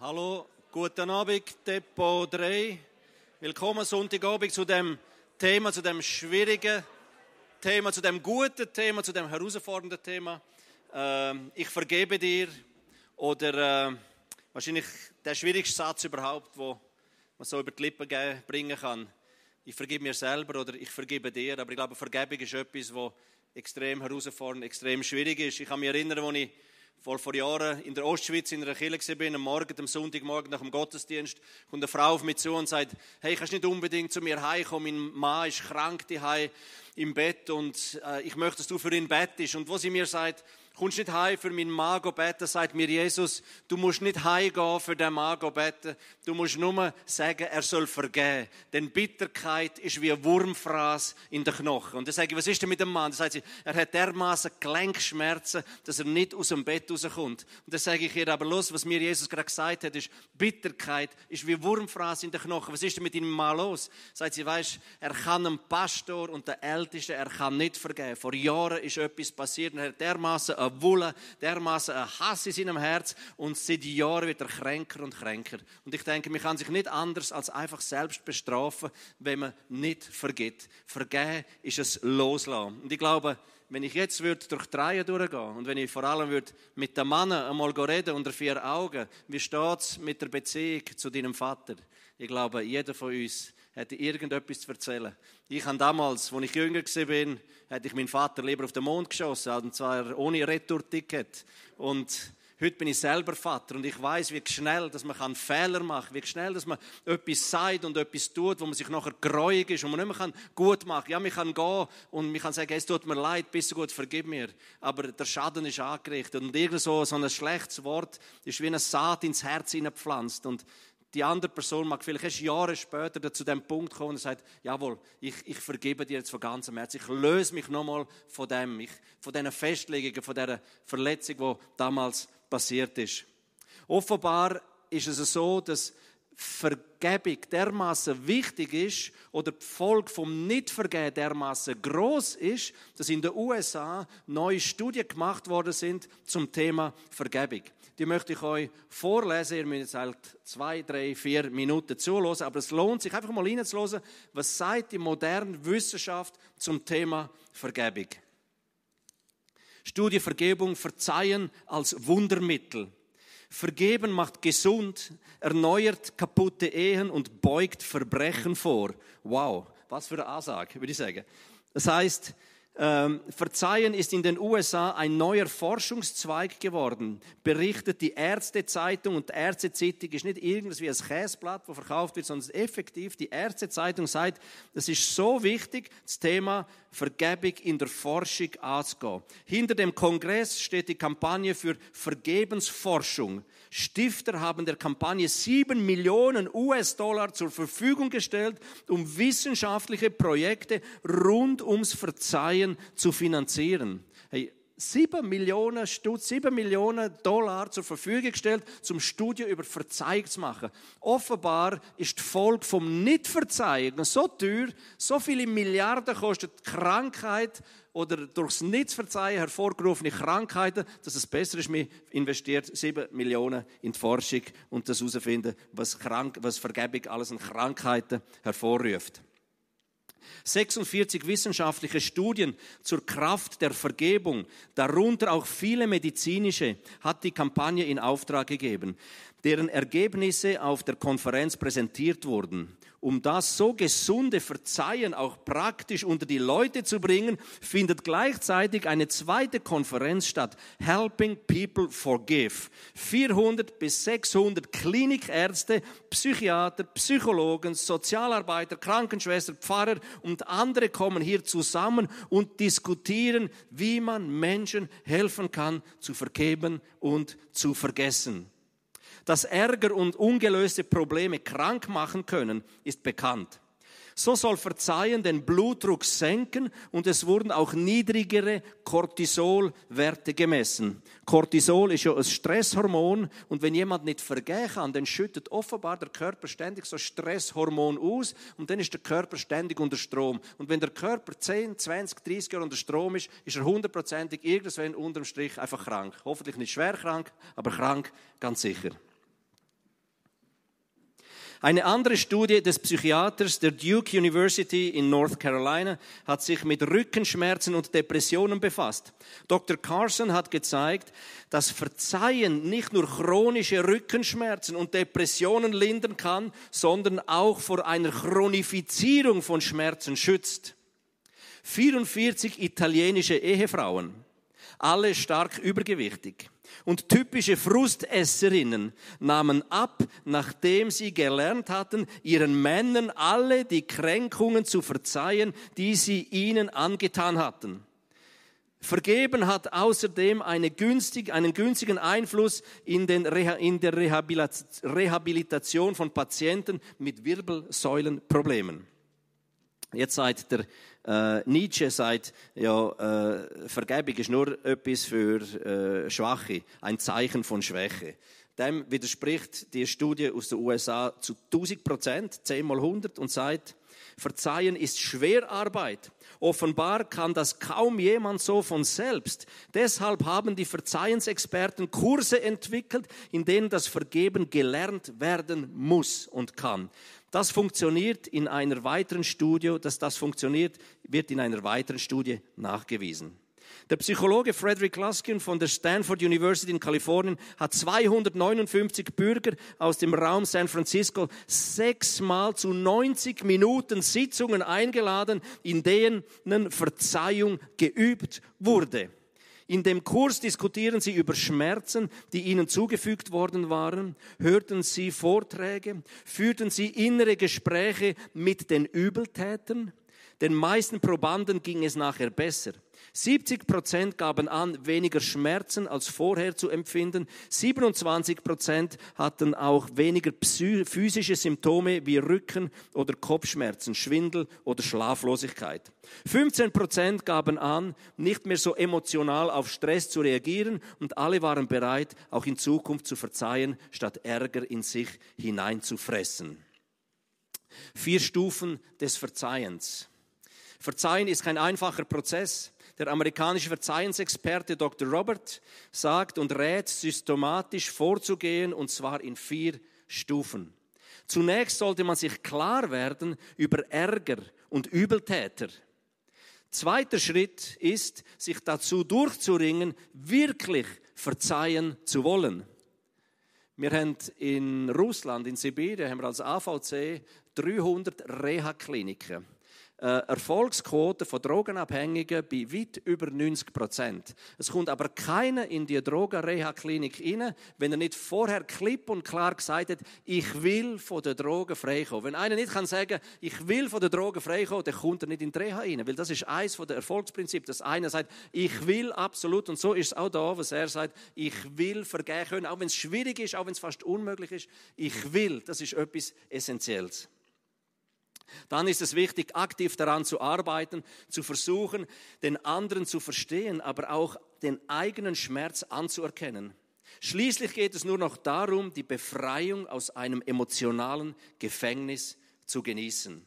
Hallo, guten Abend, Depot 3. Willkommen Sonntagabend zu dem Thema, zu dem schwierigen Thema, zu dem guten Thema, zu dem herausfordernden Thema. Ähm, ich vergebe dir oder äh, wahrscheinlich der schwierigste Satz überhaupt, wo man so über die Lippen bringen kann. Ich vergebe mir selber oder ich vergebe dir, aber ich glaube, Vergebung ist etwas, was extrem herausfordernd, extrem schwierig ist. Ich kann mich erinnern, als ich vor, vor Jahren in der Ostschweiz in einer Kirche bin, am Morgen, am Sonntagmorgen nach dem Gottesdienst, kommt eine Frau auf mich zu und sagt, hey, kannst nicht unbedingt zu mir heimkommen, mein Mann ist krank daheim im Bett und äh, ich möchte, dass du für ihn bettest. Und wo sie mir sagt, kommst nicht heim für meinen Mann beten, sagt mir Jesus, du musst nicht heimgehen für den Mann beten, du musst nur sagen, er soll vergeben. Denn Bitterkeit ist wie ein Wurmfraß in den Knochen. Und dann sage ich, was ist denn mit dem Mann? Dann sagt sie, er hat dermaßen Gelenkschmerzen, dass er nicht aus dem Bett rauskommt. Und dann sage ich ihr, aber los, was mir Jesus gerade gesagt hat, ist, Bitterkeit ist wie Wurmfraß in den Knochen. Was ist denn mit ihm Mann los? Sagt sie, weißt, er kann einem Pastor und der Ältesten, er kann nicht vergeben. Vor Jahren ist etwas passiert und er hat dermaßen eine Wulle, dermaßen ein Hass in seinem Herz und seit Jahren wird er kränker und kränker. Und ich denke, man kann sich nicht anders als einfach selbst bestrafen, wenn man nicht vergibt. Vergeben ist es loslassen. Und ich glaube, wenn ich jetzt würde durch die Reihe durchgehen und wenn ich vor allem würde mit dem Mann einmal reden unter vier Augen, wie steht es mit der Beziehung zu deinem Vater? Ich glaube, jeder von uns hätte irgendetwas zu erzählen. Ich habe damals, als ich jünger war, hätte ich meinen Vater lieber auf den Mond geschossen, und zwar ohne Retour-Ticket. Und heute bin ich selber Vater und ich weiß, wie schnell, dass man Fehler machen kann, wie schnell, dass man etwas sagt und etwas tut, wo man sich nachher greuig ist und man nicht mehr gut machen kann. Ja, man kann gehen und man kann sagen, es tut mir leid, bist du gut, vergib mir. Aber der Schaden ist angerichtet und irgend so, so ein schlechtes Wort ist wie eine Saat ins Herz hineingepflanzt und die andere Person mag vielleicht erst Jahre später zu dem Punkt kommen und sagt, jawohl, ich, ich vergebe dir jetzt von ganzem Herzen. Ich löse mich nochmal von dem, ich, von diesen Festlegungen, von dieser Verletzung, die damals passiert ist. Offenbar ist es so, dass Vergebung dermaßen wichtig ist oder die Folge vom Nichtvergeben dermaßen groß ist, dass in den USA neue Studien gemacht worden sind zum Thema Vergebung. Die möchte ich euch vorlesen. Ihr müsst jetzt halt zwei, drei, vier Minuten zuhören, aber es lohnt sich einfach mal reinzuhören, was sagt die moderne Wissenschaft zum Thema Vergebung. Studie Vergebung, Verzeihen als Wundermittel. Vergeben macht gesund, erneuert kaputte Ehen und beugt Verbrechen vor. Wow, was für eine Ansage, würde ich sagen. Das heißt, ähm, Verzeihen ist in den USA ein neuer Forschungszweig geworden, berichtet die Ärztezeitung und die Ärztezeitung ist nicht irgendwas wie ein Käseblatt, wo verkauft wird, sondern effektiv die Ärztezeitung sagt, das ist so wichtig, das Thema Vergebung in der Forschung anzugehen. Hinter dem Kongress steht die Kampagne für Vergebensforschung. Stifter haben der Kampagne sieben Millionen US-Dollar zur Verfügung gestellt, um wissenschaftliche Projekte rund ums Verzeihen zu finanzieren. Hey, 7 Millionen Stutz, 7 Millionen Dollar zur Verfügung gestellt, zum Studium über Verzeihung zu machen. Offenbar ist die Folge vom Nichtverzeihen so teuer, so viele Milliarden kostet Krankheit oder durchs Nichtverzeihen hervorgerufene Krankheiten, dass es besser ist, man investiert 7 Millionen in die Forschung und das herausfinden, was, krank, was Vergebung alles an Krankheiten hervorruft. 46 wissenschaftliche Studien zur Kraft der Vergebung, darunter auch viele medizinische, hat die Kampagne in Auftrag gegeben, deren Ergebnisse auf der Konferenz präsentiert wurden. Um das so gesunde Verzeihen auch praktisch unter die Leute zu bringen, findet gleichzeitig eine zweite Konferenz statt, Helping People Forgive. 400 bis 600 Klinikärzte, Psychiater, Psychologen, Sozialarbeiter, Krankenschwestern, Pfarrer und andere kommen hier zusammen und diskutieren, wie man Menschen helfen kann, zu vergeben und zu vergessen. Dass Ärger und ungelöste Probleme krank machen können, ist bekannt. So soll Verzeihen den Blutdruck senken und es wurden auch niedrigere Cortisolwerte gemessen. Cortisol ist ja ein Stresshormon und wenn jemand nicht vergehen kann, dann schüttet offenbar der Körper ständig so Stresshormon aus und dann ist der Körper ständig unter Strom. Und wenn der Körper 10, 20, 30 Jahre unter Strom ist, ist er hundertprozentig irgendwann unterm Strich einfach krank. Hoffentlich nicht schwer krank, aber krank ganz sicher. Eine andere Studie des Psychiaters der Duke University in North Carolina hat sich mit Rückenschmerzen und Depressionen befasst. Dr. Carson hat gezeigt, dass Verzeihen nicht nur chronische Rückenschmerzen und Depressionen lindern kann, sondern auch vor einer Chronifizierung von Schmerzen schützt. 44 italienische Ehefrauen, alle stark übergewichtig und typische Frustesserinnen nahmen ab, nachdem sie gelernt hatten, ihren Männern alle die Kränkungen zu verzeihen, die sie ihnen angetan hatten. Vergeben hat außerdem eine günstig, einen günstigen Einfluss in, den, in der Rehabilitation von Patienten mit Wirbelsäulenproblemen. Jetzt seit der äh, Nietzsche sagt, ja, äh, Vergebung ist nur etwas für äh, Schwache, ein Zeichen von Schwäche. Dem widerspricht die Studie aus den USA zu 1000 Prozent, 10 mal 100 und sagt, Verzeihen ist Schwerarbeit. Offenbar kann das kaum jemand so von selbst. Deshalb haben die Verzeihensexperten Kurse entwickelt, in denen das Vergeben gelernt werden muss und kann. Das funktioniert in einer weiteren Studie, dass das funktioniert, wird in einer weiteren Studie nachgewiesen. Der Psychologe Frederick Luskin von der Stanford University in Kalifornien hat 259 Bürger aus dem Raum San Francisco sechsmal zu 90 Minuten Sitzungen eingeladen, in denen Verzeihung geübt wurde. In dem Kurs diskutieren sie über Schmerzen, die ihnen zugefügt worden waren, hörten sie Vorträge, führten sie innere Gespräche mit den Übeltätern. Den meisten Probanden ging es nachher besser. 70 Prozent gaben an, weniger Schmerzen als vorher zu empfinden. 27 Prozent hatten auch weniger physische Symptome wie Rücken- oder Kopfschmerzen, Schwindel oder Schlaflosigkeit. 15 Prozent gaben an, nicht mehr so emotional auf Stress zu reagieren und alle waren bereit, auch in Zukunft zu verzeihen, statt Ärger in sich hineinzufressen. Vier Stufen des Verzeihens. Verzeihen ist kein einfacher Prozess. Der amerikanische Verzeihensexperte Dr. Robert sagt und rät, systematisch vorzugehen, und zwar in vier Stufen. Zunächst sollte man sich klar werden über Ärger und Übeltäter. Zweiter Schritt ist, sich dazu durchzuringen, wirklich verzeihen zu wollen. Wir haben in Russland, in Sibirien, haben wir als AVC 300 Reha-Kliniken. Äh, Erfolgsquote von Drogenabhängigen bei weit über 90 Prozent. Es kommt aber keiner in die Drogenreha-Klinik rein, wenn er nicht vorher klipp und klar gesagt hat, ich will von der Drogen freikommen. Wenn einer nicht kann sagen, ich will von der Drogen freikommen, dann kommt er nicht in die Reha rein, weil das ist eines der Erfolgsprinzipien, dass einer sagt, ich will absolut, und so ist es auch da, was er sagt, ich will vergehen können, auch wenn es schwierig ist, auch wenn es fast unmöglich ist, ich will, das ist etwas Essentielles. Dann ist es wichtig, aktiv daran zu arbeiten, zu versuchen, den anderen zu verstehen, aber auch den eigenen Schmerz anzuerkennen. Schließlich geht es nur noch darum, die Befreiung aus einem emotionalen Gefängnis zu genießen.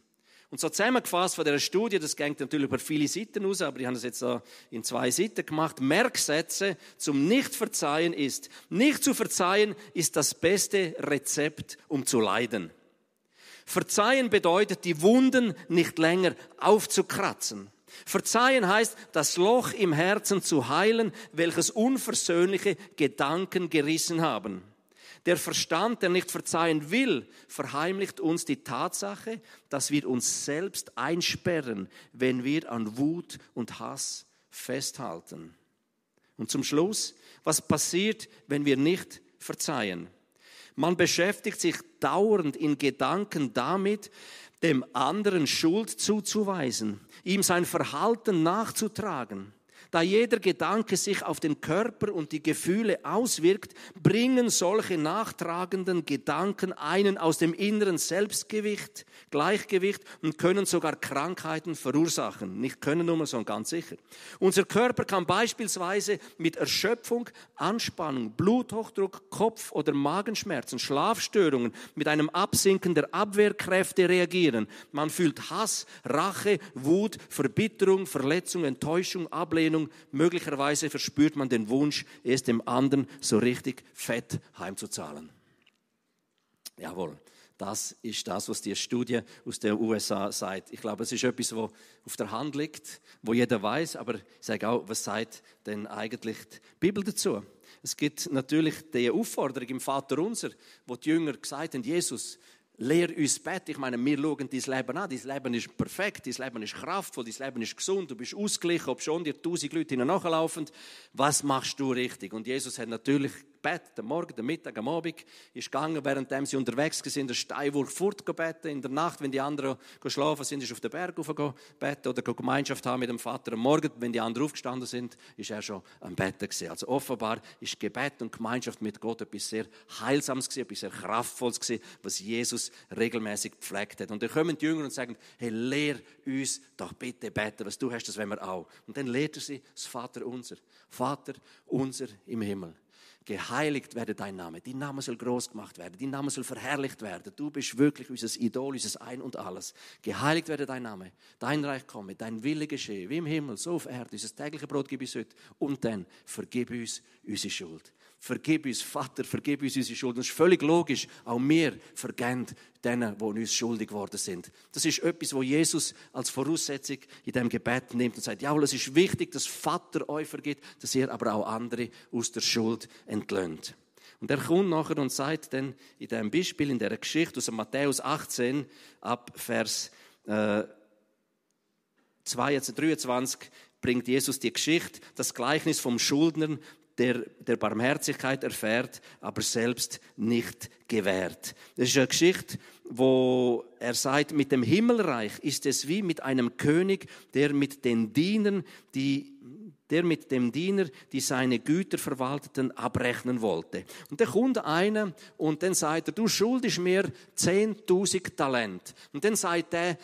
Und so zusammengefasst von der Studie, das geht natürlich über viele Seiten aus, aber ich habe das jetzt in zwei Seiten gemacht. Merksätze zum Nichtverzeihen ist, nicht zu verzeihen ist das beste Rezept, um zu leiden. Verzeihen bedeutet, die Wunden nicht länger aufzukratzen. Verzeihen heißt, das Loch im Herzen zu heilen, welches unversöhnliche Gedanken gerissen haben. Der Verstand, der nicht verzeihen will, verheimlicht uns die Tatsache, dass wir uns selbst einsperren, wenn wir an Wut und Hass festhalten. Und zum Schluss, was passiert, wenn wir nicht verzeihen? Man beschäftigt sich dauernd in Gedanken damit, dem anderen Schuld zuzuweisen, ihm sein Verhalten nachzutragen. Da jeder Gedanke sich auf den Körper und die Gefühle auswirkt, bringen solche nachtragenden Gedanken einen aus dem inneren Selbstgewicht, Gleichgewicht und können sogar Krankheiten verursachen. Nicht können nur, sondern ganz sicher. Unser Körper kann beispielsweise mit Erschöpfung, Anspannung, Bluthochdruck, Kopf- oder Magenschmerzen, Schlafstörungen, mit einem Absinken der Abwehrkräfte reagieren. Man fühlt Hass, Rache, Wut, Verbitterung, Verletzung, Enttäuschung, Ablehnung, Beziehung, möglicherweise verspürt man den Wunsch, es dem anderen so richtig fett heimzuzahlen. Jawohl. Das ist das, was die Studie aus den USA sagt. Ich glaube, es ist etwas, wo auf der Hand liegt, wo jeder weiß. Aber ich sage auch, was sagt denn eigentlich die Bibel dazu? Es gibt natürlich die Aufforderung im Vater Unser, wo die Jünger gesagt haben, Jesus, lehr uns Bett. Ich meine, wir schauen dein Leben an. Dein Leben ist perfekt, dein Leben ist kraftvoll, dein Leben ist gesund, du bist ausgeglichen, ob schon dir tausend Leute nachlaufen. Was machst du richtig? Und Jesus hat natürlich Bett, am Morgen, am Mittag, am Abend, ist gegangen, während sie unterwegs waren, der Steinwurf fortgebeten. In der Nacht, wenn die anderen schlafen sind, ist auf den Berg beten oder Gemeinschaft haben mit dem Vater. Am Morgen, wenn die anderen aufgestanden sind, ist er schon am Betten gewesen. Also offenbar ist Gebet und Gemeinschaft mit Gott etwas sehr Heilsames gewesen, etwas sehr Kraftvolles gewesen, was Jesus regelmäßig gepflegt hat. Und dann kommen die Jünger und sagen, hey, lehr uns doch bitte beten, was du hast, das wollen wir auch. Und dann lehrt er sie das Vater unser. Vater unser im Himmel geheiligt werde dein Name. Dein Name soll groß gemacht werden. Dein Name soll verherrlicht werden. Du bist wirklich unser Idol, unser Ein und Alles. Geheiligt werde dein Name. Dein Reich komme, dein Wille geschehe, wie im Himmel, so auf Erde. Unser tägliche Brot gib uns heute. Und dann vergib uns unsere Schuld. Vergib uns, Vater, vergib uns unsere Schuld. Das ist völlig logisch. Auch wir vergeben denen, die uns schuldig geworden sind. Das ist etwas, wo Jesus als Voraussetzung in dem Gebet nimmt und sagt, jawohl, es ist wichtig, dass Vater euch vergibt, dass ihr aber auch andere aus der Schuld entlöhnt. Und er kommt nachher und sagt dann in dem Beispiel, in der Geschichte aus Matthäus 18, ab Vers äh, 22, 23, bringt Jesus die Geschichte, das Gleichnis vom Schuldner, der, der Barmherzigkeit erfährt, aber selbst nicht gewährt. Das ist eine Geschichte, wo er sagt, mit dem Himmelreich ist es wie mit einem König, der mit den Dienern, die der mit dem Diener, die seine Güter verwalteten, abrechnen wollte. Und der kommt einer und dann sagt er, du schuldest mir 10.000 Talent. Und dann sagt er,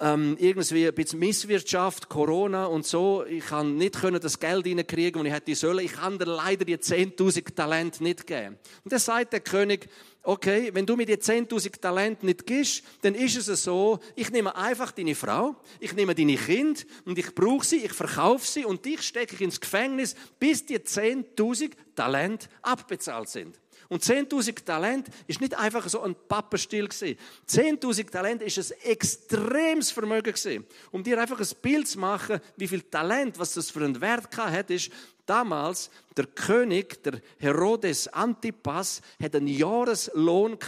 ähm, irgendwie ein bisschen Misswirtschaft, Corona und so, ich kann nicht können das Geld reinkriegen, und ich hätte sollen, ich kann dir leider die 10.000 Talent nicht geben. Und dann sagt der König, okay, wenn du mir die 10.000 Talente nicht gibst, dann ist es so, ich nehme einfach deine Frau, ich nehme deine Kind und ich brauche sie, ich verkaufe sie und dich stecke ich ins Gefängnis, bis die 10.000 Talente abbezahlt sind. Und 10.000 Talent ist nicht einfach so ein Pappenstiel gewesen. 10.000 Talent ist ein extremes Vermögen. Um dir einfach ein Bild zu machen, wie viel Talent, was das für einen Wert hat, ist, damals der König, der Herodes Antipas, hat einen Jahreslohn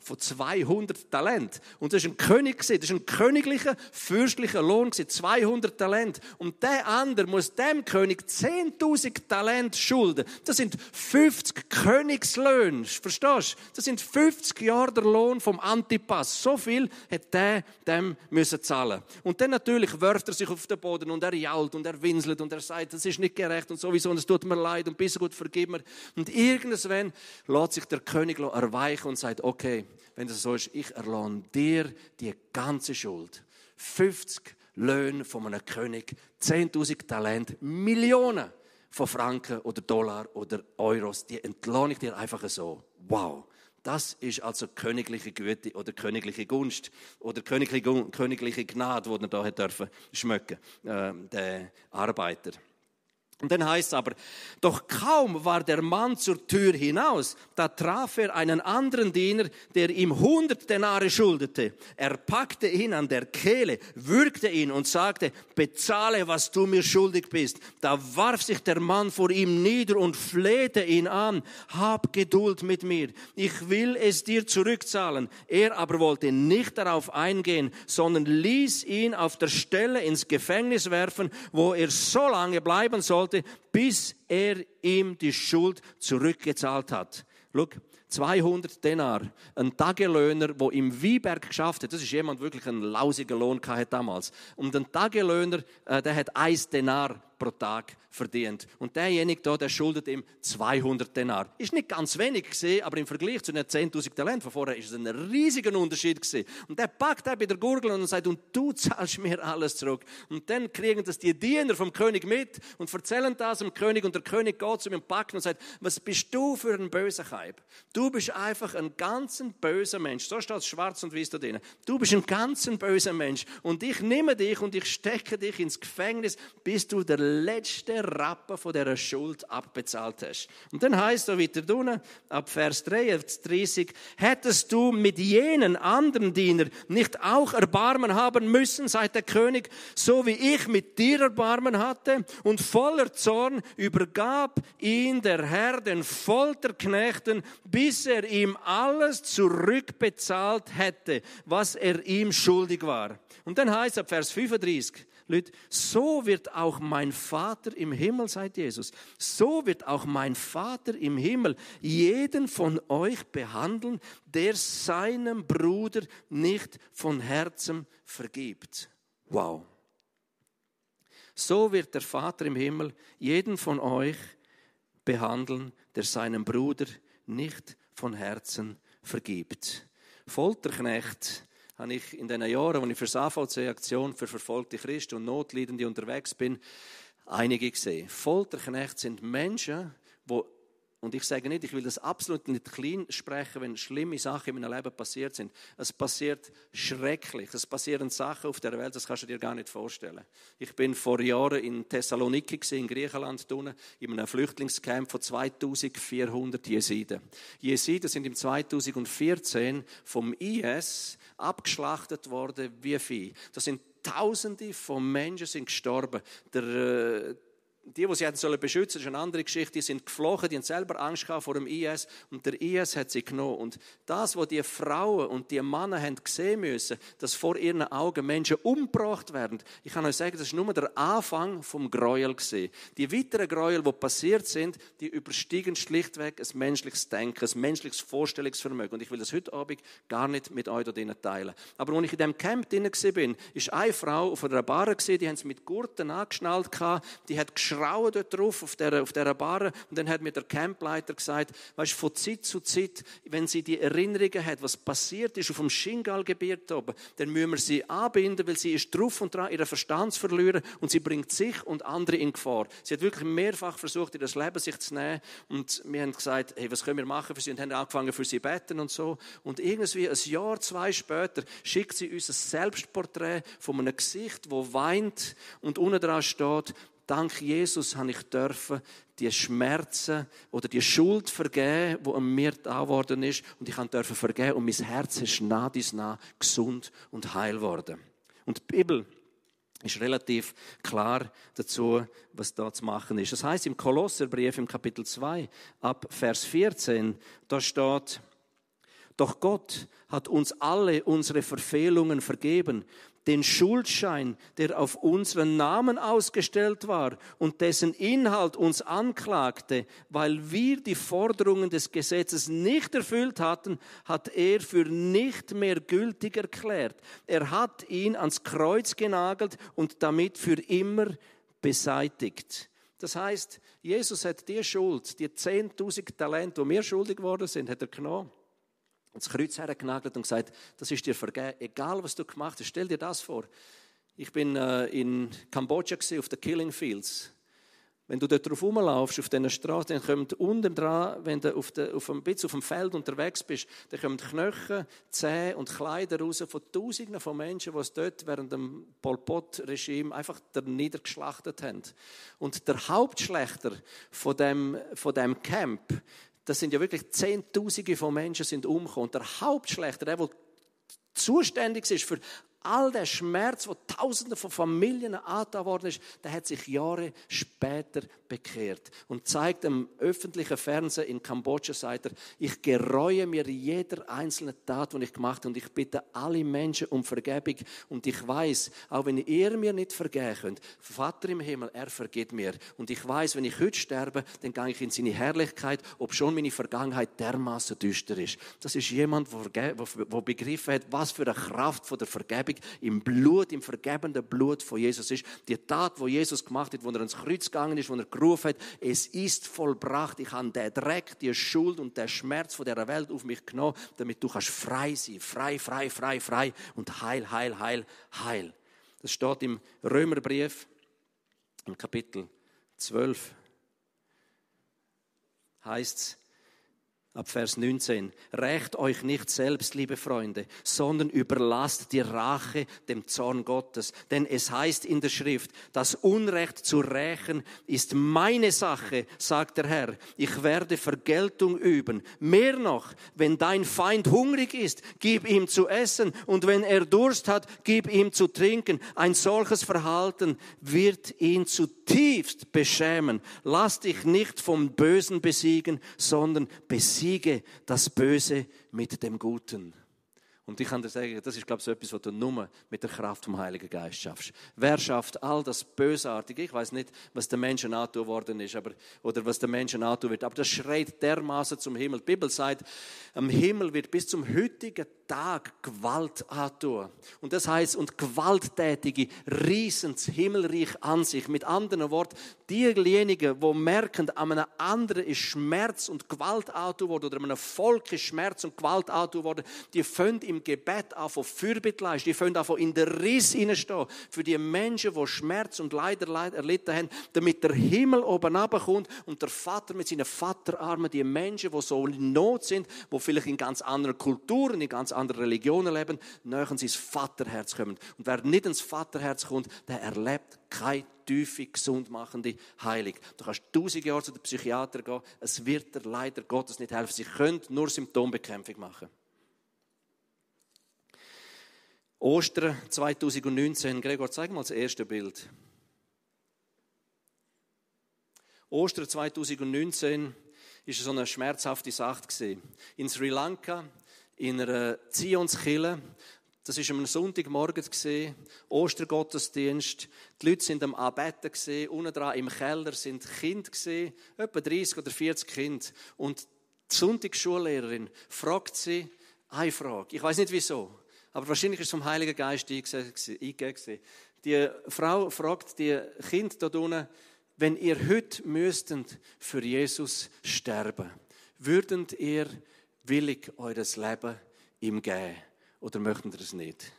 von 200 Talent. Und das ist ein König, das ist ein königlicher, fürstlicher Lohn, 200 Talent. Und der andere muss dem König 10.000 Talent schulden. Das sind 50 Königslöhne, verstehst du? Das sind 50 Jahre der Lohn vom Antipas. So viel hat der dem müssen zahlen. Und dann natürlich wirft er sich auf den Boden und er jault und er winselt und er sagt, das ist nicht gerecht und sowieso und es tut mir leid und bist gut, vergib mir. Und irgendwann lässt sich der König erweichen und sagt, okay, wenn das so ist, ich erlohne dir die ganze Schuld. 50 Löhne von einem König, 10.000 Talent, Millionen von Franken oder Dollar oder Euros, die entlohne ich dir einfach so. Wow. Das ist also königliche Güte oder königliche Gunst oder königliche, königliche Gnade, die er da dürfen schmecken, äh, der Arbeiter. Und dann heißt es aber, doch kaum war der Mann zur Tür hinaus, da traf er einen anderen Diener, der ihm hundert Denare schuldete. Er packte ihn an der Kehle, würgte ihn und sagte, bezahle, was du mir schuldig bist. Da warf sich der Mann vor ihm nieder und flehte ihn an, hab Geduld mit mir, ich will es dir zurückzahlen. Er aber wollte nicht darauf eingehen, sondern ließ ihn auf der Stelle ins Gefängnis werfen, wo er so lange bleiben sollte, sollte, bis er ihm die Schuld zurückgezahlt hat. Schau, 200 Denar, ein Tagelöhner, der im Wieberg geschafft hat, das ist jemand wirklich einen lausigen Lohn gehabt damals. Und ein Tagelöhner, äh, der hat ein Denar pro Tag verdient. Und derjenige da, der schuldet ihm 200 Denar. Ist nicht ganz wenig gesehen, aber im Vergleich zu den 10.000 Talenten von vorher ist es ein riesiger Unterschied gesehen. Und der packt er bei der Gurgel und sagt, und du zahlst mir alles zurück. Und dann kriegen das die Diener vom König mit und erzählen das dem König und der König geht zu ihm und und sagt, was bist du für ein böser Kaib? Du bist einfach ein ganz böser Mensch. So steht es schwarz und weiß da drin. Du bist ein ganz böser Mensch und ich nehme dich und ich stecke dich ins Gefängnis, bis du der letzten Rappen von dieser Schuld abbezahlt hast. Und dann heißt es weiter unten, ab Vers 33, hättest du mit jenen anderen Diener nicht auch Erbarmen haben müssen, seit der König, so wie ich mit dir Erbarmen hatte, und voller Zorn übergab ihn der Herr den Folterknechten, bis er ihm alles zurückbezahlt hätte, was er ihm schuldig war. Und dann heißt es ab Vers 35, Leute, so wird auch mein Vater im Himmel, sagt Jesus, so wird auch mein Vater im Himmel jeden von euch behandeln, der seinem Bruder nicht von Herzen vergibt. Wow. So wird der Vater im Himmel jeden von euch behandeln, der seinem Bruder nicht von Herzen vergibt. Folterknecht habe ich in den Jahren, als ich für das AVC-Aktion für verfolgte Christen und Notleidende unterwegs bin, einige gesehen. Folterknechte sind Menschen, die und ich sage nicht, ich will das absolut nicht klein sprechen, wenn schlimme Sachen in meinem Leben passiert sind. Es passiert schrecklich. Es passieren Sachen auf der Welt, das kannst du dir gar nicht vorstellen. Ich bin vor Jahren in Thessaloniki, in Griechenland, in einem Flüchtlingscamp von 2400 Jesiden. Jesiden sind im 2014 vom IS abgeschlachtet worden wie Vieh. Das sind Tausende von Menschen sind gestorben. Der, äh, die, die sie hätten sollen beschützen, ist eine andere Geschichte. Die sind geflohen, die haben selber Angst gehabt vor dem IS und der IS hat sie genommen. Und das, was die Frauen und die Männer haben gesehen müssen, dass vor ihren Augen Menschen umgebracht werden. Ich kann euch sagen, das ist nur der Anfang vom Gräuel gesehen. Die weiteren Gräuel, die passiert sind, die übersteigen schlichtweg ein menschliches Denken, ein menschliches Vorstellungsvermögen. Und ich will das heute Abend gar nicht mit euch dort teilen. Aber als ich in diesem Camp drin war, ist eine Frau auf einer Bar gesehen, die haben sie mit Gurten angeschnallt die hat geschrien, Frauen dort drauf, auf dieser, auf dieser Bar. Und dann hat mir der Campleiter gesagt, weißt von Zeit zu Zeit, wenn sie die Erinnerungen hat, was passiert ist auf dem Shingalgebiet oben, dann müssen wir sie anbinden, weil sie ist drauf und dran, ihren Verstand zu verlieren und sie bringt sich und andere in Gefahr. Sie hat wirklich mehrfach versucht, ihr das Leben sich zu nehmen und wir haben gesagt, hey, was können wir machen für sie und haben angefangen für sie beten und so. Und irgendwie ein Jahr, zwei später schickt sie uns ein Selbstporträt von einem Gesicht, wo weint und unten dran steht, Dank Jesus habe ich dürfen die Schmerzen oder die Schuld vergeben, die an mir da worden ist. Und ich durfte vergeben und mein Herz ist nah dies nah gesund und heil worden. Und die Bibel ist relativ klar dazu, was da zu machen ist. Das heißt im Kolosserbrief im Kapitel 2 ab Vers 14, da steht, doch Gott hat uns alle unsere Verfehlungen vergeben den Schuldschein, der auf unseren Namen ausgestellt war und dessen Inhalt uns anklagte, weil wir die Forderungen des Gesetzes nicht erfüllt hatten, hat er für nicht mehr gültig erklärt. Er hat ihn ans Kreuz genagelt und damit für immer beseitigt. Das heißt, Jesus hat die Schuld, die 10.000 Talente, die wir schuldig geworden sind, hat er genommen ans Kreuz hergenagelt und gesagt, das ist dir vergeben, egal was du gemacht hast. Stell dir das vor. Ich bin äh, in Kambodscha auf den Killing Fields. Wenn du dort drauf rumlaufst, auf diesen Straßen, dann kommt unten dran, wenn du auf, de, auf ein bisschen auf dem Feld unterwegs bist, dann kommen Knochen, Zähne und Kleider raus von Tausenden von Menschen, die es dort während dem Pol Pot-Regime einfach niedergeschlachtet haben. Und der Hauptschlechter von dem, von dem Camp, das sind ja wirklich Zehntausende von Menschen sind umgekommen. Und der Hauptschlechter, der, der zuständig ist für all der Schmerz, wo Tausende von Familien angetan worden ist, der hat sich Jahre später bekehrt und zeigt im öffentlichen Fernsehen in Kambodscha, sagt er, ich gereue mir jeder einzelne Tat, die ich gemacht habe und ich bitte alle Menschen um Vergebung und ich weiß, auch wenn ihr mir nicht vergeben könnt, Vater im Himmel, er vergeht mir und ich weiß, wenn ich heute sterbe, dann gehe ich in seine Herrlichkeit, ob schon meine Vergangenheit dermaßen düster ist. Das ist jemand, der begriffen hat, was für eine Kraft von der Vergebung im Blut, im vergebenden Blut von Jesus ist. Die Tat, wo Jesus gemacht hat, wo er ans Kreuz gegangen ist, wo er gerufen hat, es ist vollbracht. Ich habe den Dreck, die Schuld und den Schmerz von der Welt auf mich genommen, damit du kannst frei sein, frei, frei, frei, frei und heil, heil, heil, heil. Das steht im Römerbrief, im Kapitel 12. Heißt es, ab Vers 19. Rächt euch nicht selbst, liebe Freunde, sondern überlasst die Rache dem Zorn Gottes. Denn es heißt in der Schrift, das Unrecht zu rächen ist meine Sache, sagt der Herr. Ich werde Vergeltung üben. Mehr noch, wenn dein Feind hungrig ist, gib ihm zu essen und wenn er Durst hat, gib ihm zu trinken. Ein solches Verhalten wird ihn zutiefst beschämen. Lass dich nicht vom Bösen besiegen, sondern besiege besiege das Böse mit dem Guten. Und ich kann dir sagen, das ist, glaube ich, so etwas, was du nur mit der Kraft vom Heiligen Geist schaffst. Wer schafft all das Bösartige? Ich weiß nicht, was der Menschen antun worden ist, aber, oder was der Menschen antun wird, aber das schreit dermaßen zum Himmel. Die Bibel sagt, am Himmel wird bis zum heutigen Tag Gewalt antun. Und das heißt, und Gewalttätige reissen das Himmelreich an sich. Mit anderen Worten, diejenigen, die merken, an einem anderen ist Schmerz und Gewalt antun worden, oder an einem Volk ist Schmerz und Gewalt antun worden, die fangen im Gebet an von Fürbitte leisten, die fangen an in der Riss hineinstehen, für die Menschen, die Schmerz und Leider erlitten haben, damit der Himmel oben runterkommt und der Vater mit seinen Vaterarmen, die Menschen, die so in Not sind, die vielleicht in ganz anderen Kulturen, in ganz anderen Religionen leben, näher ins Vaterherz kommen. Und wer nicht ins Vaterherz kommt, der erlebt keine tiefe, gesundmachende Heilung. Du kannst tausend Jahre zu den Psychiater gehen, es wird dir leider Gottes nicht helfen. Sie können nur Symptombekämpfung machen. Ostern 2019, Gregor, zeig mal das erste Bild. Ostern 2019 ist so eine schmerzhafte Sache In Sri Lanka in einer Zionskille. Das ist am Sonntagmorgen Ostergottesdienst. Die Leute sind am gesehen. Unten dran im Keller sind Kinder etwa 30 oder 40 Kinder. Und die Sonntagsschullehrerin fragt sie eine Frage. Ich weiß nicht wieso, aber wahrscheinlich ist es vom Heiligen Geist eingegeben. Die Frau fragt die Kinder dort unten, wenn ihr heute müsstet für Jesus sterben, würdet ihr willig eures Leben ihm geben oder möchten ihr es nicht?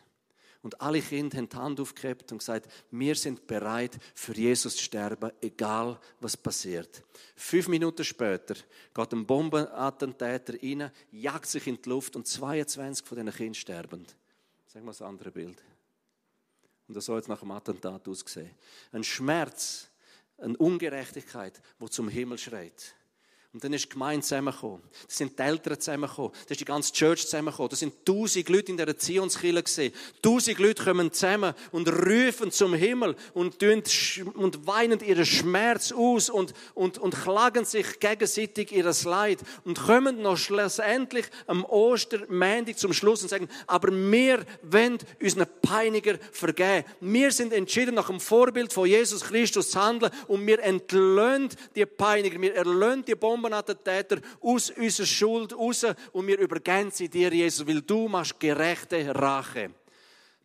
Und alle Kinder haben die Hand aufgehebt und gesagt, wir sind bereit, für Jesus zu sterben, egal was passiert. Fünf Minuten später geht ein Bombenattentäter rein, jagt sich in die Luft und 22 von diesen Kindern sterben. Sag mal das andere Bild. Und das soll jetzt nach dem Attentat aussehen. Ein Schmerz, eine Ungerechtigkeit, wo zum Himmel schreit. Und dann ist die Gemeinde zusammengekommen. Da sind die Eltern zusammengekommen. Da ist die ganze Church zusammengekommen. Da sind tausend Leute in der Zionskirche gesehen. Tausend Leute kommen zusammen und rufen zum Himmel und, und weinen ihren Schmerz aus und, und, und klagen sich gegenseitig ihres Leid und kommen noch schlussendlich am Ostermäntig zum Schluss und sagen, aber wir wollen unseren Peiniger vergeben. Wir sind entschieden, nach dem Vorbild von Jesus Christus zu handeln und wir entlöhnen die Peiniger, wir erlöhnen die Bomben Bombenattentäter aus unserer Schuld raus und wir übergeben sie dir, Jesus, weil du machst gerechte Rache.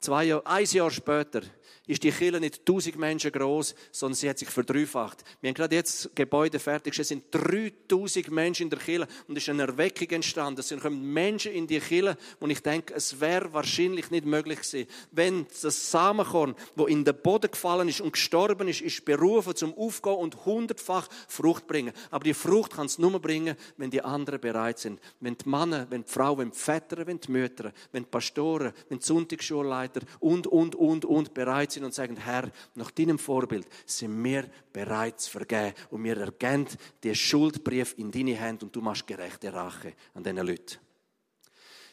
Zwei Jahr, ein Jahr später ist die Kirche nicht tausend Menschen groß, sondern sie hat sich verdreifacht. Wir haben gerade jetzt Gebäude fertig. Es sind 3000 Menschen in der Kirche und es ist eine Erweckung entstanden. Es kommen Menschen in die Kirche und ich denke, es wäre wahrscheinlich nicht möglich gewesen, wenn das Samenkorn, wo in den Boden gefallen ist und gestorben ist, ist berufen zum Aufgehen und hundertfach Frucht bringen. Aber die Frucht kann es nur bringen, wenn die anderen bereit sind. Wenn die Männer, wenn die Frauen, wenn die Väter, wenn die Mütter, wenn die Pastoren, wenn die Sonntagsschulleiter und, und, und, und bereit sind und sagen, Herr, nach deinem Vorbild sind wir bereit zu vergeben und wir erkennen den Schuldbrief in deine Hände und du machst gerechte Rache an diesen Leuten.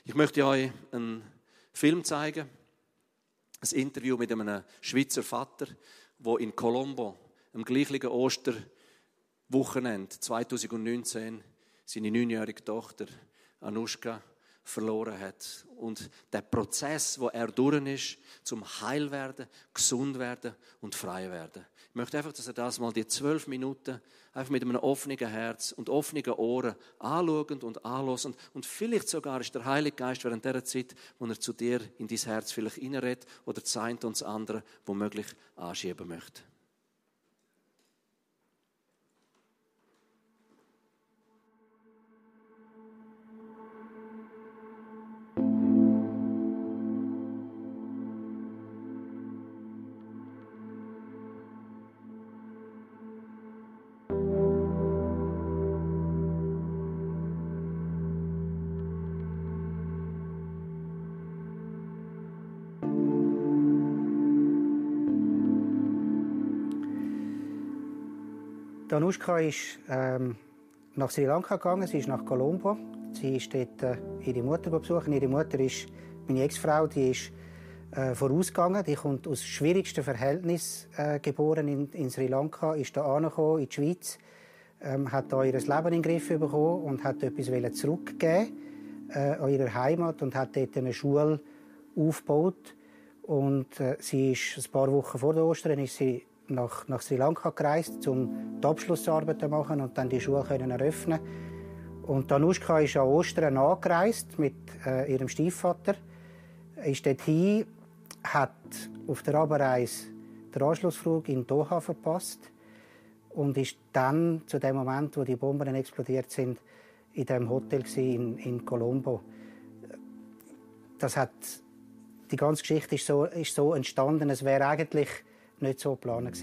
Ich möchte euch einen Film zeigen, ein Interview mit einem Schweizer Vater, der in Colombo am gleichen Osterwochenende 2019 seine neunjährige Tochter Anushka verloren hat. Und der Prozess, wo er durch ist, zum Heil werden, gesund werden und frei werden. Ich möchte einfach, dass er das mal die zwölf Minuten einfach mit einem offenen Herz und offenen Ohren anschauen und anlosend und vielleicht sogar ist der Heilige Geist während dieser Zeit, wo er zu dir in dein Herz vielleicht reinredet oder zeigt uns andere, womöglich anschieben möchte. Danuschka ist ähm, nach Sri Lanka gegangen, sie ist nach Colombo. Sie ist dort äh, ihre Mutter besuchen. Ihre Mutter ist meine Ex-Frau, die ist äh, vorausgegangen. Die kommt aus schwierigsten Verhältnissen äh, geboren in, in, Sri Lanka, ist da in die Schweiz, ähm, hat da ihr Leben in den Griff bekommen und hat etwas zurückgeben äh, an ihre Heimat und hat dort eine Schule aufgebaut. Und äh, sie ist ein paar Wochen vor der Ostern ist sie nach, nach Sri Lanka gereist, um die Abschlussarbeit zu machen und dann die Schule können eröffnen. Und Danuschka ist an Ostern angereist mit äh, ihrem Stiefvater, ist dorthin, hat auf der Abreise den Anschlussflug in Doha verpasst und ist dann zu dem Moment, wo die Bomben explodiert sind, in dem Hotel in, in Colombo. Das hat die ganze Geschichte ist so, ist so entstanden. Es wäre eigentlich nicht so geplant.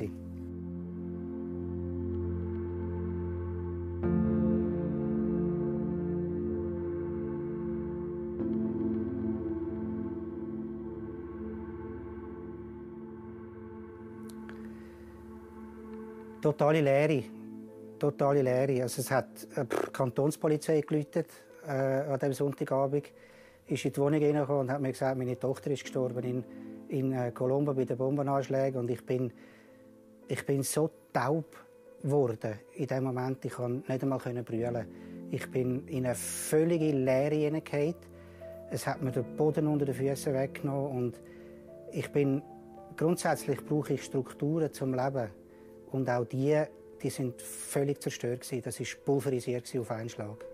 Totale Leere. Totale Leere. Also es hat die äh, Kantonspolizei geläutet äh, an diesem Sonntagabend. Ist in die Wohnung und hat mir gesagt, meine Tochter ist gestorben in in äh, bei den Bombenanschlägen und ich bin, ich bin so taub geworden in dem Moment. Ich konnte nicht einmal brüllen. Ich bin in eine völlige Leere hineingefallen. Es hat mir den Boden unter den Füßen weggenommen und ich bin grundsätzlich brauche ich Strukturen zum Leben und auch die, die sind völlig zerstört gewesen. Das ist pulverisiert auf einen Schlag.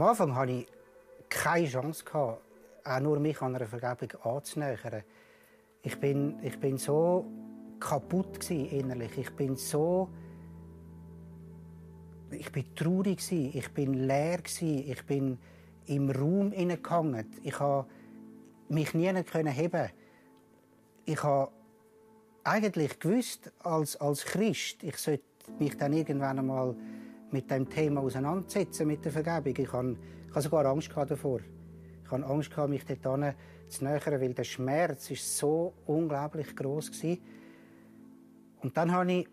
Am Anfang hatte ich keine Chance, auch nur mich an einer Vergebung anzunähern. Ich bin, ich bin so kaputt innerlich. Ich bin so ich bin traurig ich bin leer ich bin im Raum hineingehangen. Ich konnte mich nie heben. Ich habe eigentlich gewusst als als Christ, ich sollte mich dann irgendwann einmal mit dem Thema auseinandersetzen, mit der Vergebung. Ich habe, ich habe sogar Angst davor. Ich habe Angst gehabt, mich dort zu nähern, weil der Schmerz ist so unglaublich groß war. Und dann habe ich,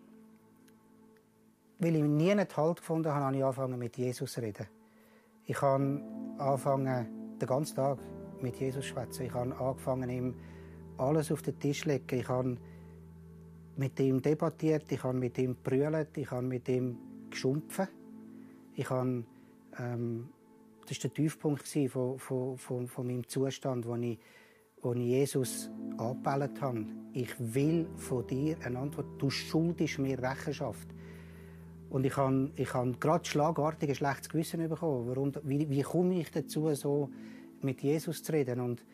weil ich nie einen Halt gefunden habe, habe ich angefangen mit Jesus zu reden. Ich habe angefangen, den ganzen Tag mit Jesus zu schwätzen. Ich habe angefangen, ihm alles auf den Tisch zu legen. Ich habe mit ihm debattiert, ich habe mit ihm brüllt, ich habe mit ihm geschumpfen. Ich habe, ähm, das war der Tiefpunkt von, von, von, von meinem Zustand, wo ich, wo ich Jesus angebellt habe. Ich will von dir eine Antwort. Du schuldest mir Rechenschaft. Und ich habe, ich habe gerade schlagartig ein schlechtes Gewissen bekommen. Warum, wie, wie komme ich dazu, so mit Jesus zu reden? Und,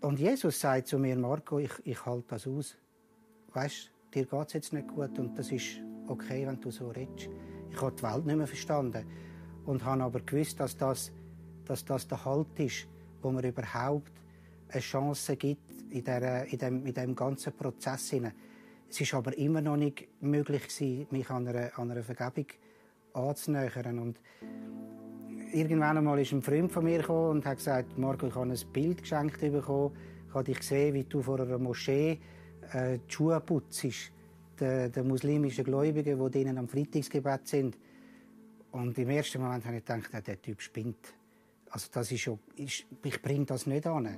und Jesus sagt zu mir, Marco, ich, ich halte das aus. Weißt, dir geht es jetzt nicht gut und das ist okay, wenn du so redest. Ich habe die Welt nicht mehr verstanden und habe aber gewusst, dass das, dass das der Halt ist, wo man überhaupt eine Chance gibt in, der, in, dem, in dem ganzen Prozess. Es ist aber immer noch nicht möglich mich an einer, an einer Vergebung anzunähern. Und irgendwann einmal ist ein Freund von mir gekommen und hat gesagt, Marco, ich habe ein Bild geschenkt bekommen. Ich habe dich gesehen, wie du vor einer Moschee äh, die Schuhe putzt der, der muslimischen Gläubigen, die denen am Freitagsgebet sind. Und im ersten Moment habe ich gedacht, der Typ spinnt. Also das ist schon, ich, bringe das nicht an.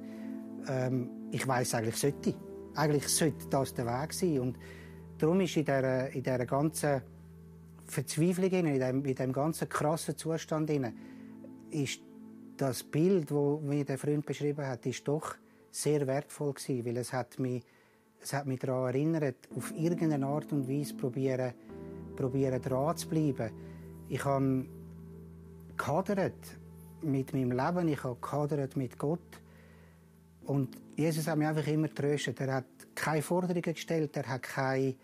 Ähm, ich weiß eigentlich sollte, eigentlich sollte das der Weg sein. Und darum ist in dieser, in dieser ganzen Verzweiflung, in dem, in dem ganzen krassen Zustand, ist das Bild, das mir der Freund beschrieben hat, ist doch sehr wertvoll gewesen, weil es hat mich es hat mich daran erinnert, auf irgendeine Art und Weise probieren, probieren dran zu bleiben. Ich habe gehadert mit meinem Leben, ich habe gehadert mit Gott. Und Jesus hat mich einfach immer getröstet. Er hat keine Forderungen gestellt, er hat keine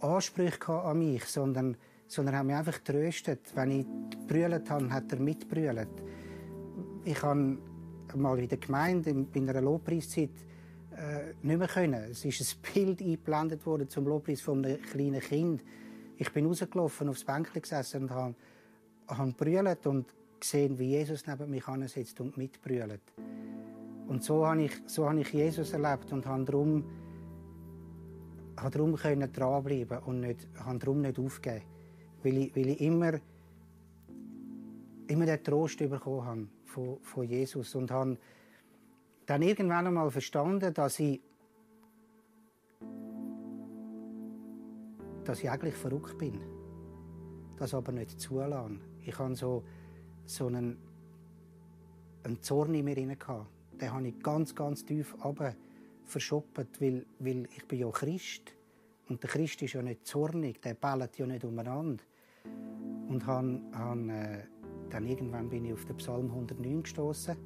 Ansprüche an mich, sondern, sondern er hat mich einfach getröstet. Wenn ich brüllt habe, hat er mitbrüllt. Ich habe mal in der Gemeinde, in einer Lobpreiszeit, äh, nicht mehr können. Es ist ein Bild eingeblendet worden zum Lobpreis von einem kleinen Kind. Ich bin rausgelaufen, aufs Bänkchen gesessen und habe, habe brüllt und gesehen, wie Jesus neben mich sitzt und mitbrüllt. Und so habe ich, so habe ich Jesus erlebt und habe darum, habe darum können dranbleiben und nicht, habe darum nicht aufgeben. Weil ich, weil ich immer, immer den Trost bekommen habe von, von Jesus und habe dann irgendwann einmal verstanden, dass ich, dass ich eigentlich verrückt bin. Das aber nicht zulassen. Ich habe so, so einen, einen Zorn in mir gehabt den habe ich ganz, ganz tief runter verschoppt, weil, weil ich bin ja Christ. Und der Christ ist ja nicht zornig, der ballt ja nicht umeinander. Und han, han, äh, dann irgendwann bin ich auf den Psalm 109 gestoßen,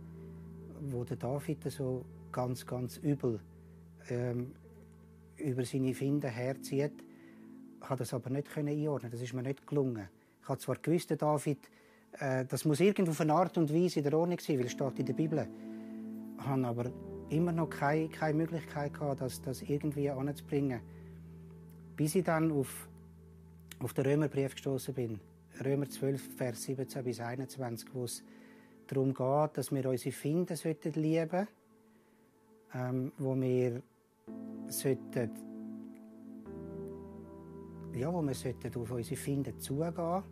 wo der David so ganz, ganz übel ähm, über seine Finden herzieht. Ich konnte das aber nicht einordnen. Das ist mir nicht gelungen. Ich habe zwar gewusst, der David, äh, das muss irgendwo auf eine Art und Weise in der Ordnung sein, weil es steht in der Bibel habe aber immer noch keine, keine Möglichkeit gehabt, das, das irgendwie anzubringen. Bis ich dann auf, auf den Römerbrief gestoßen bin. Römer 12, Vers 17 bis 21, wo es darum geht, dass wir unsere Finden sollten lieben ähm, wo wir sollten, ja, wo wir sollten auf unsere Finden zugehen.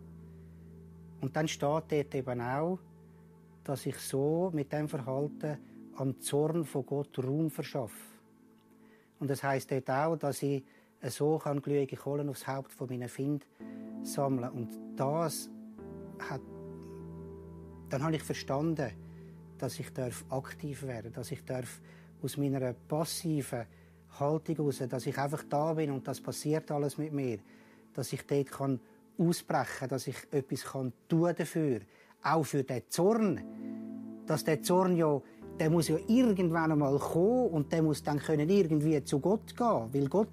Und dann steht dort eben auch, dass ich so mit dem Verhalten am Zorn von Gott Raum verschaffe. Und das heißt dort auch, dass ich so kann glühige Kohlen aufs Haupt von meinen Find sammeln. Und das hat, dann habe ich verstanden, dass ich darf aktiv werden, dass ich darf aus meiner passiven Haltung heraus, dass ich einfach da bin und das passiert alles mit mir, dass ich dort kann ausbrechen, dass ich etwas kann tun dafür, auch für den Zorn, dass der Zorn ja der muss ja irgendwann einmal kommen und der muss dann können irgendwie zu Gott gehen, weil Gott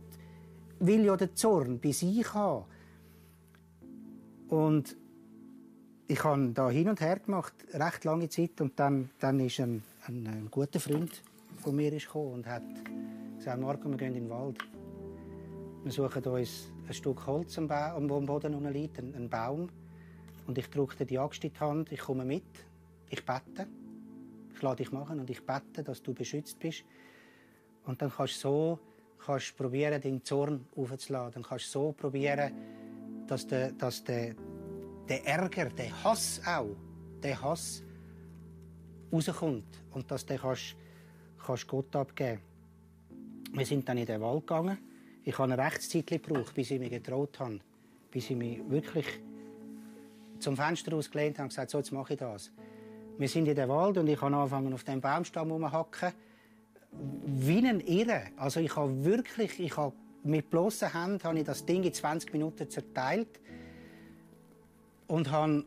will ja den Zorn bei sich haben. Und ich habe da hin und her gemacht, recht lange Zeit, und dann, dann ist ein, ein, ein guter Freund von mir gekommen und hat gesagt, Marco, wir gehen in den Wald. Wir suchen uns ein Stück Holz am, ba am Boden unten liegt, einen Baum. Und ich drückte die Axt in die Hand, ich komme mit, ich bete. Ich lade dich machen und ich bete, dass du beschützt bist. Und dann kannst du so kannst probieren, den Zorn aufzuladen. Dann kannst du so probieren, dass der, dass der, der Ärger, der Hass auch, der Hass rauskommt. Und dass du kannst, kannst Gott abgeben. Wir sind dann in den Wald gegangen. Ich habe eine Rechtszeit gebraucht, bis ich mich getraut habe. Bis ich mich wirklich zum Fenster ausgelehnt habe und gesagt, so, jetzt mache ich das. Wir sind in den Wald und ich habe angefangen auf dem Baumstamm rumhacken. Wie ein Irre. Also ich habe wirklich, ich habe mit bloßen Händen habe ich das Ding in 20 Minuten zerteilt und habe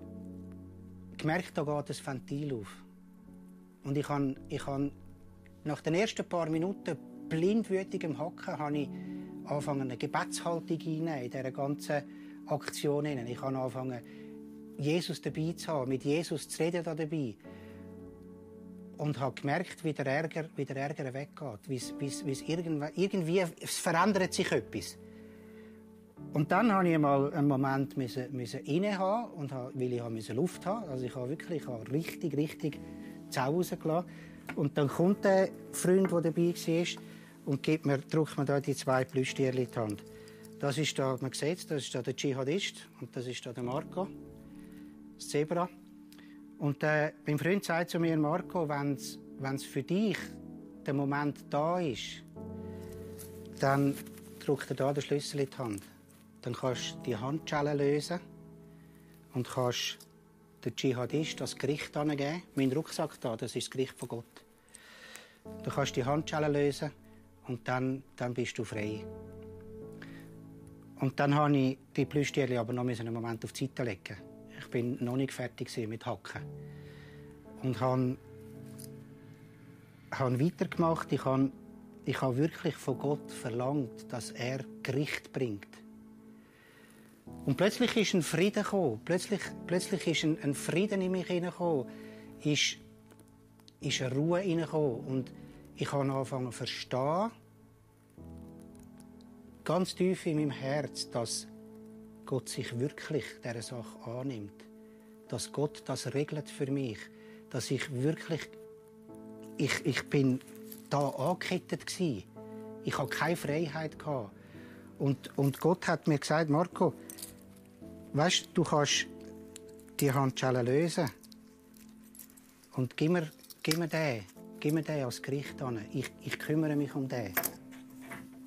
gemerkt, da geht ein Ventil auf. Und ich habe, ich habe nach den ersten paar Minuten blindwütig im Hacken habe ich angefangen, eine Gebetshaltung in dieser ganzen Aktion. Ich habe angefangen, Jesus dabei zu haben, mit Jesus zu reden da dabei. Und habe gemerkt, wie der Ärger, wie der Ärger weggeht. Wie's, wie's, wie's irgendwie, irgendwie es verändert sich etwas. Und dann habe ich mal einen Moment müssen, müssen innehaben und habe, weil ich habe Luft haben. Also ich habe wirklich ich habe richtig, richtig Zau rausgelassen. Und dann kommt der Freund, der dabei war, und gibt mir, drückt mir da die zwei Plüschtierchen in die Hand. Das ist da, man sieht das ist da der Dschihadist und das ist da der Marco das Zebra. Und äh, mein Freund sagt zu mir, Marco, wenn es für dich der Moment da ist, dann drückt er da den Schlüssel in die Hand. Dann kannst du die Handschellen lösen und kannst den Dschihadist das Gericht angeben. Mein Rucksack da, das ist das Gericht von Gott. Du kannst die Handschellen lösen und dann, dann bist du frei. Und dann habe ich die Plüschtierchen aber noch einen Moment auf die Seite legen ich bin noch nicht fertig mit Hacken. Und habe, habe weitergemacht. Ich habe ich habe wirklich von Gott verlangt, dass er Gericht bringt. Und plötzlich ist ein Frieden gekommen. Plötzlich, plötzlich ist ein, ein Frieden in mich hineingekommen. Ist, ist eine Ruhe hineingekommen. Und ich habe angefangen zu verstehen, ganz tief in meinem Herz, dass Gott sich wirklich dieser Sache annimmt. Dass Gott das regelt für mich. Dass ich wirklich, ich, ich bin da angekettet gsi. Ich hatte keine Freiheit gehabt. Und, und Gott hat mir gesagt, Marco, weißt, du kannst die Handschellen lösen. Und gib mir, gib mir den, gib mir den als Gericht an. Ich, ich kümmere mich um den.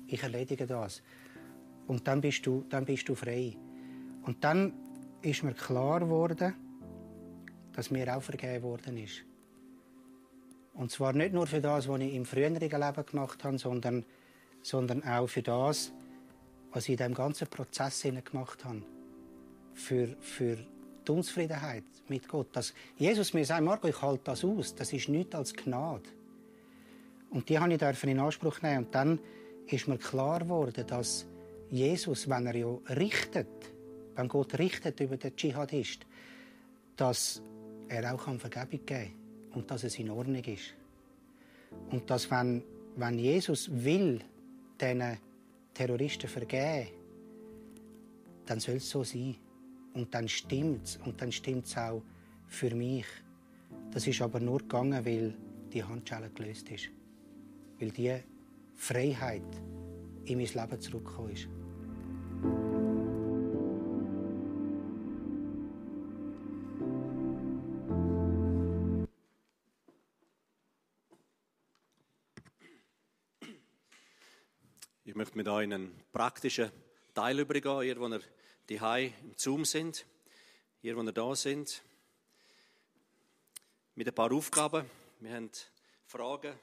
Ich erledige das. Und dann bist du, dann bist du frei. Und dann ist mir klar geworden, dass mir auch vergeben worden ist. Und zwar nicht nur für das, was ich im früheren Leben gemacht habe, sondern, sondern auch für das, was ich in diesem ganzen Prozess gemacht habe. Für, für die Unzufriedenheit mit Gott. Dass Jesus mir sagt, Marco, ich halte das aus. Das ist nichts als Gnade. Und die habe ich in Anspruch nehmen. Und dann ist mir klar geworden, dass Jesus, wenn er ja richtet, wenn Gott richtet über den Dschihadist, dass er auch Vergebung geben kann und dass es in Ordnung ist. Und dass, wenn, wenn Jesus will, diesen Terroristen vergeben, dann soll es so sein. Und dann stimmt es. Und dann stimmt es auch für mich. Das ist aber nur gegangen, weil die Handschelle gelöst ist. Weil die Freiheit in mein Leben zurückgekommen ist. Möchte mit euch einen praktischen Teil übergehen, ihr, wo ihr die im Zoom sind, ihr, wo ihr da sind, mit ein paar Aufgaben. Wir haben Fragen,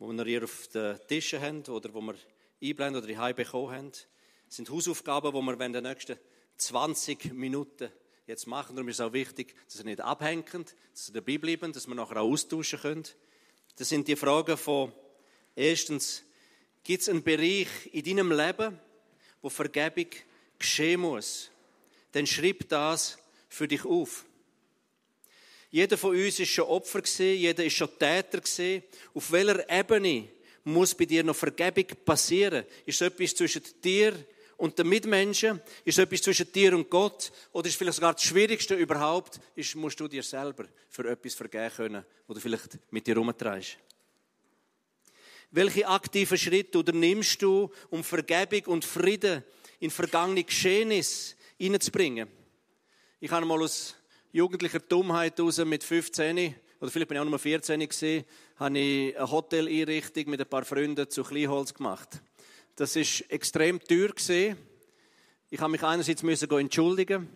die ihr auf den Tischen habt oder wo wir einblenden oder die bekommen haben. Das sind Hausaufgaben, die wir in den nächsten 20 Minuten jetzt machen. Darum ist es auch wichtig, dass ihr nicht abhängt, dass ihr dabei bleiben, dass wir nachher auch austauschen können. Das sind die Fragen von erstens, Gibt es einen Bereich in deinem Leben, wo Vergebung geschehen muss? Dann schreib das für dich auf. Jeder von uns ist schon Opfer gesehen, jeder ist schon Täter gesehen. Auf welcher Ebene muss bei dir noch Vergebung passieren? Ist etwas zwischen dir und den Mitmenschen? Ist etwas zwischen dir und Gott? Oder ist vielleicht sogar das Schwierigste überhaupt, ist, musst du dir selber für etwas vergeben können, wo du vielleicht mit dir rumtreibst? Welche aktiven Schritte unternimmst du, um Vergebung und Frieden in vergangene Geschehnisse hineinzubringen? Ich habe mal aus jugendlicher Dummheit heraus mit 15 oder vielleicht bin ich auch nur 14 gesehen, habe ich eine Hoteleinrichtung mit ein paar Freunden zu Kleinholz gemacht. Das ist extrem teuer gesehen. Ich habe mich einerseits müssen entschuldigen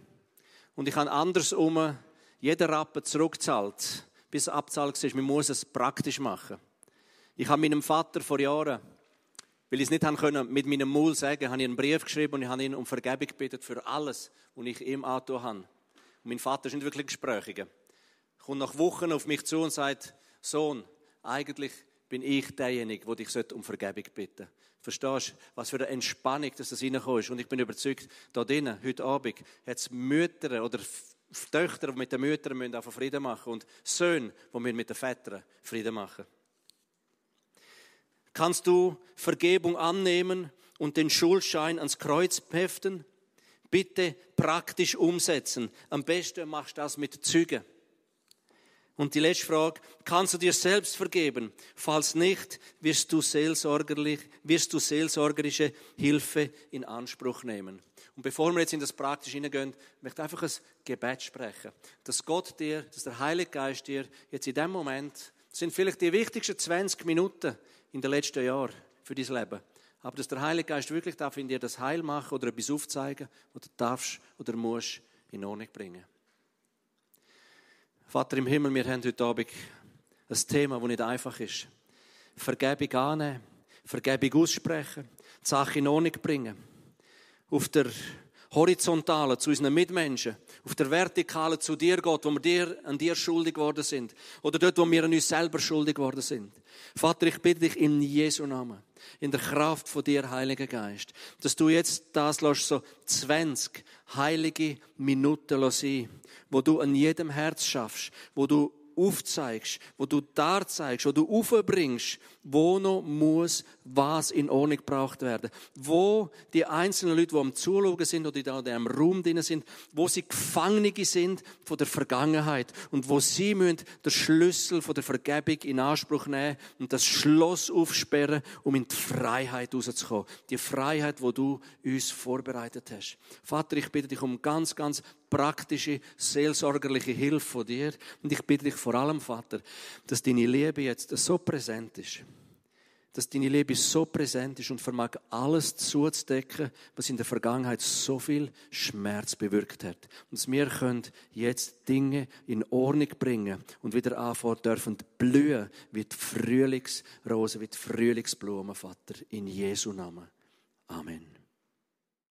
und ich habe andersrum jeden Rappen zurückgezahlt, bis es abzahlt ist. Man muss es praktisch machen. Ich habe meinem Vater vor Jahren, weil ich es nicht können, mit meinem Maul sagen, habe ich einen Brief geschrieben und ich habe ihn um Vergebung gebeten für alles, was ich ihm angetan habe. Mein Vater ist nicht wirklich gesprächiger. Er kommt nach Wochen auf mich zu und sagt, Sohn, eigentlich bin ich derjenige, der dich um Vergebung bitten Verstehst du, was für eine Entspannung dass das reinkommt? Und ich bin überzeugt, da drinnen, heute Abend, hat es Mütter oder Töchter, die mit den Müttern müssen Frieden machen und Söhne, die mit den Vätern Frieden machen Kannst du Vergebung annehmen und den Schuldschein ans Kreuz heften? Bitte praktisch umsetzen. Am besten machst du das mit Zügen. Und die letzte Frage, kannst du dir selbst vergeben? Falls nicht, wirst du, seelsorgerlich, wirst du seelsorgerische Hilfe in Anspruch nehmen. Und bevor wir jetzt in das Praktische hineingehen, möchte ich einfach ein Gebet sprechen. Dass Gott dir, dass der Heilige Geist dir jetzt in dem Moment, das sind vielleicht die wichtigsten 20 Minuten in den letzten Jahren für dein Leben. Aber dass der Heilige Geist wirklich darf in dir das Heil machen oder etwas aufzeigen, oder darfst oder musst in Ordnung bringen. Vater im Himmel, wir haben heute Abend ein Thema, das nicht einfach ist. Vergebung annehmen, Vergebung aussprechen, die Sache in Ordnung bringen. Auf der horizontalen zu unseren Mitmenschen, auf der vertikalen zu dir, Gott, wo wir dir, an dir schuldig geworden sind. Oder dort, wo wir an uns selber schuldig geworden sind. Vater, ich bitte dich in Jesu Namen, in der Kraft von dir, Heiliger Geist, dass du jetzt das lässt, so 20 heilige Minuten sein, wo du an jedem Herz schaffst, wo du aufzeigst, wo du da zeigst, wo du aufbringst, wo noch muss was in Ordnung gebracht werden. Wo die einzelnen Leute, die am Zuschauen sind oder die da in diesem Raum drin sind, wo sie Gefangene sind von der Vergangenheit und wo sie müssen den Schlüssel von der Vergebung in Anspruch nehmen und das Schloss aufsperren, um in die Freiheit rauszukommen. Die Freiheit, wo du uns vorbereitet hast. Vater, ich bitte dich um ganz, ganz praktische, seelsorgerliche Hilfe von dir. Und ich bitte dich vor allem, Vater, dass deine Liebe jetzt so präsent ist dass deine Liebe so präsent ist und vermag alles zuzudecken, was in der Vergangenheit so viel Schmerz bewirkt hat. Und dass wir können jetzt Dinge in Ordnung bringen und wieder anfangen dürfen blühen wie die Frühlingsrose, wie die Frühlingsblumen, Vater, in Jesu Namen. Amen.